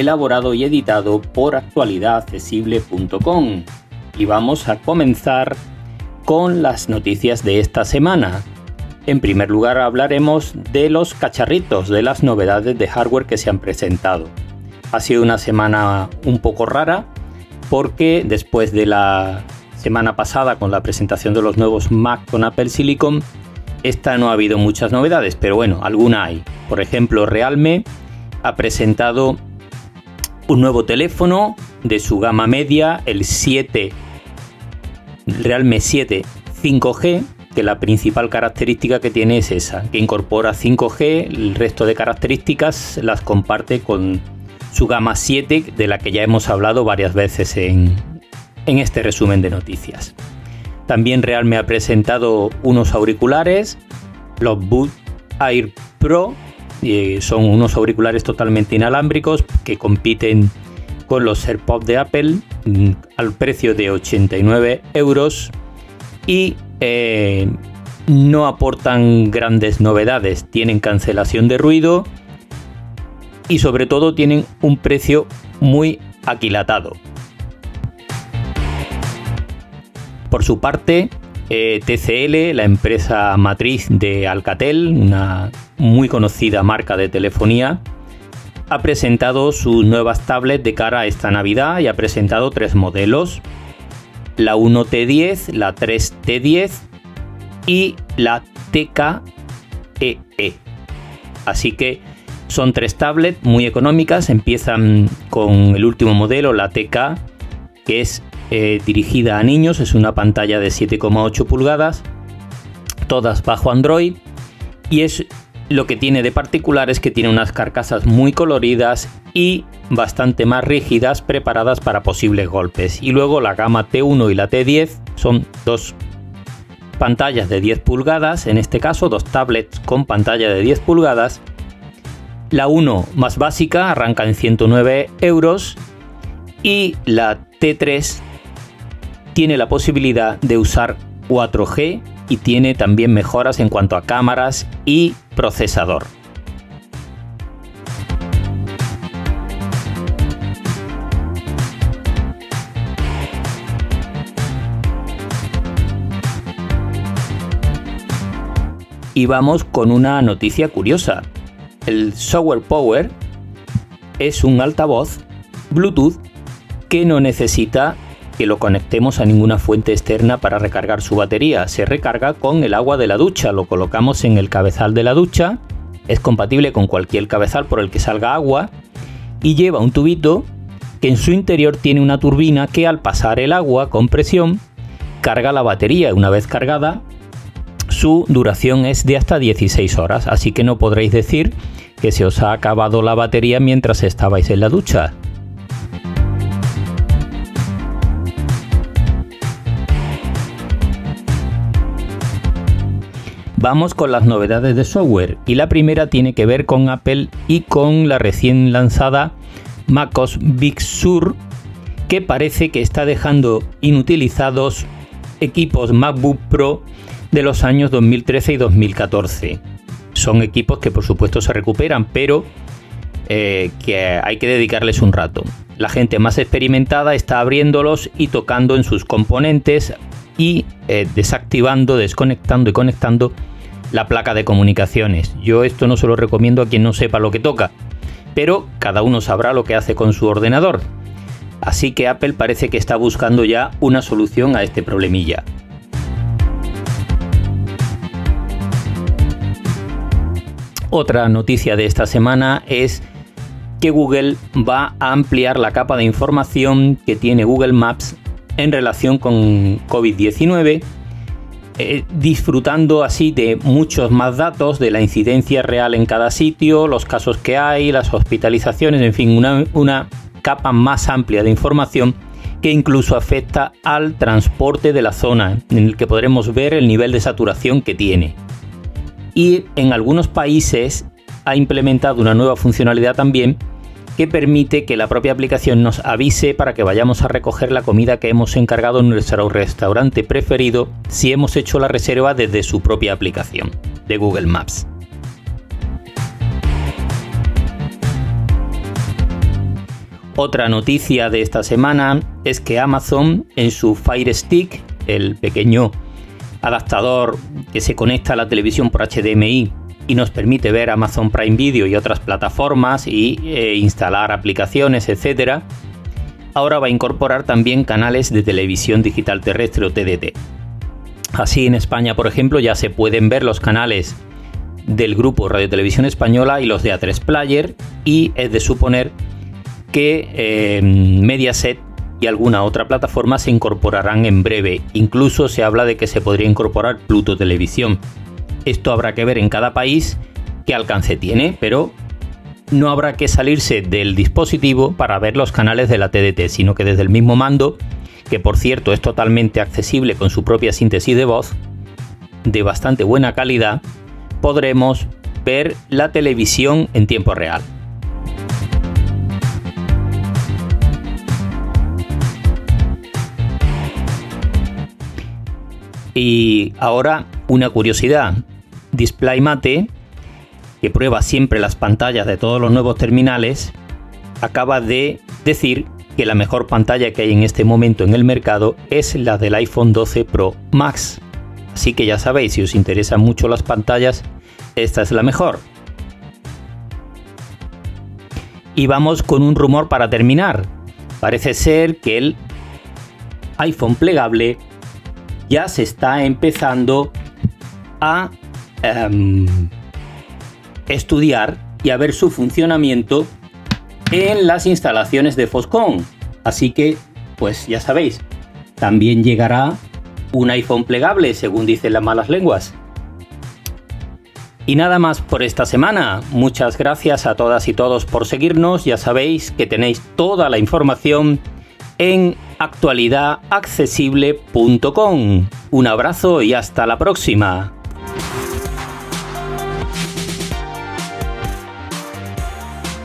elaborado y editado por actualidadaccesible.com. Y vamos a comenzar con las noticias de esta semana. En primer lugar hablaremos de los cacharritos, de las novedades de hardware que se han presentado. Ha sido una semana un poco rara porque después de la semana pasada con la presentación de los nuevos Mac con Apple Silicon, esta no ha habido muchas novedades, pero bueno, alguna hay. Por ejemplo, Realme ha presentado un nuevo teléfono de su gama media, el 7 Realme 7 5G, que la principal característica que tiene es esa, que incorpora 5G, el resto de características las comparte con su gama 7, de la que ya hemos hablado varias veces en, en este resumen de noticias. También Realme ha presentado unos auriculares, los Boot Air Pro son unos auriculares totalmente inalámbricos que compiten con los AirPods de Apple mm, al precio de 89 euros y eh, no aportan grandes novedades. Tienen cancelación de ruido y sobre todo tienen un precio muy aquilatado. Por su parte, eh, TCL, la empresa matriz de Alcatel, una muy conocida marca de telefonía, ha presentado sus nuevas tablets de cara a esta Navidad y ha presentado tres modelos, la 1T10, la 3T10 y la TKEE. E. Así que son tres tablets muy económicas, empiezan con el último modelo, la TK, que es eh, dirigida a niños, es una pantalla de 7,8 pulgadas, todas bajo Android, y es lo que tiene de particular es que tiene unas carcasas muy coloridas y bastante más rígidas preparadas para posibles golpes. Y luego la gama T1 y la T10 son dos pantallas de 10 pulgadas, en este caso dos tablets con pantalla de 10 pulgadas. La 1 más básica arranca en 109 euros y la T3 tiene la posibilidad de usar 4G y tiene también mejoras en cuanto a cámaras y procesador. Y vamos con una noticia curiosa. El Software Power es un altavoz Bluetooth que no necesita que lo conectemos a ninguna fuente externa para recargar su batería. Se recarga con el agua de la ducha, lo colocamos en el cabezal de la ducha, es compatible con cualquier cabezal por el que salga agua y lleva un tubito que en su interior tiene una turbina que al pasar el agua con presión carga la batería. Una vez cargada, su duración es de hasta 16 horas, así que no podréis decir que se os ha acabado la batería mientras estabais en la ducha. Vamos con las novedades de software y la primera tiene que ver con Apple y con la recién lanzada MacOS Big Sur que parece que está dejando inutilizados equipos MacBook Pro de los años 2013 y 2014. Son equipos que por supuesto se recuperan, pero eh, que hay que dedicarles un rato. La gente más experimentada está abriéndolos y tocando en sus componentes y eh, desactivando, desconectando y conectando la placa de comunicaciones. Yo esto no se lo recomiendo a quien no sepa lo que toca, pero cada uno sabrá lo que hace con su ordenador. Así que Apple parece que está buscando ya una solución a este problemilla. Otra noticia de esta semana es que Google va a ampliar la capa de información que tiene Google Maps en relación con COVID-19 eh, disfrutando así de muchos más datos de la incidencia real en cada sitio, los casos que hay, las hospitalizaciones, en fin, una, una capa más amplia de información que incluso afecta al transporte de la zona, en el que podremos ver el nivel de saturación que tiene. Y en algunos países ha implementado una nueva funcionalidad también que permite que la propia aplicación nos avise para que vayamos a recoger la comida que hemos encargado en nuestro restaurante preferido si hemos hecho la reserva desde su propia aplicación de Google Maps. Otra noticia de esta semana es que Amazon en su Fire Stick, el pequeño adaptador que se conecta a la televisión por HDMI y nos permite ver Amazon Prime Video y otras plataformas y eh, instalar aplicaciones, etc. Ahora va a incorporar también canales de televisión digital terrestre o TDT. Así en España, por ejemplo, ya se pueden ver los canales del grupo Radio Televisión Española y los de A3 Player y es de suponer que eh, Mediaset y alguna otra plataforma se incorporarán en breve. Incluso se habla de que se podría incorporar Pluto Televisión. Esto habrá que ver en cada país qué alcance tiene, pero no habrá que salirse del dispositivo para ver los canales de la TDT, sino que desde el mismo mando, que por cierto es totalmente accesible con su propia síntesis de voz, de bastante buena calidad, podremos ver la televisión en tiempo real. Y ahora una curiosidad. DisplayMate, que prueba siempre las pantallas de todos los nuevos terminales, acaba de decir que la mejor pantalla que hay en este momento en el mercado es la del iPhone 12 Pro Max. Así que ya sabéis, si os interesan mucho las pantallas, esta es la mejor. Y vamos con un rumor para terminar. Parece ser que el iPhone plegable ya se está empezando a em, estudiar y a ver su funcionamiento en las instalaciones de Foscon. Así que, pues ya sabéis, también llegará un iPhone plegable, según dicen las malas lenguas. Y nada más por esta semana. Muchas gracias a todas y todos por seguirnos. Ya sabéis que tenéis toda la información en actualidadaccesible.com. Un abrazo y hasta la próxima.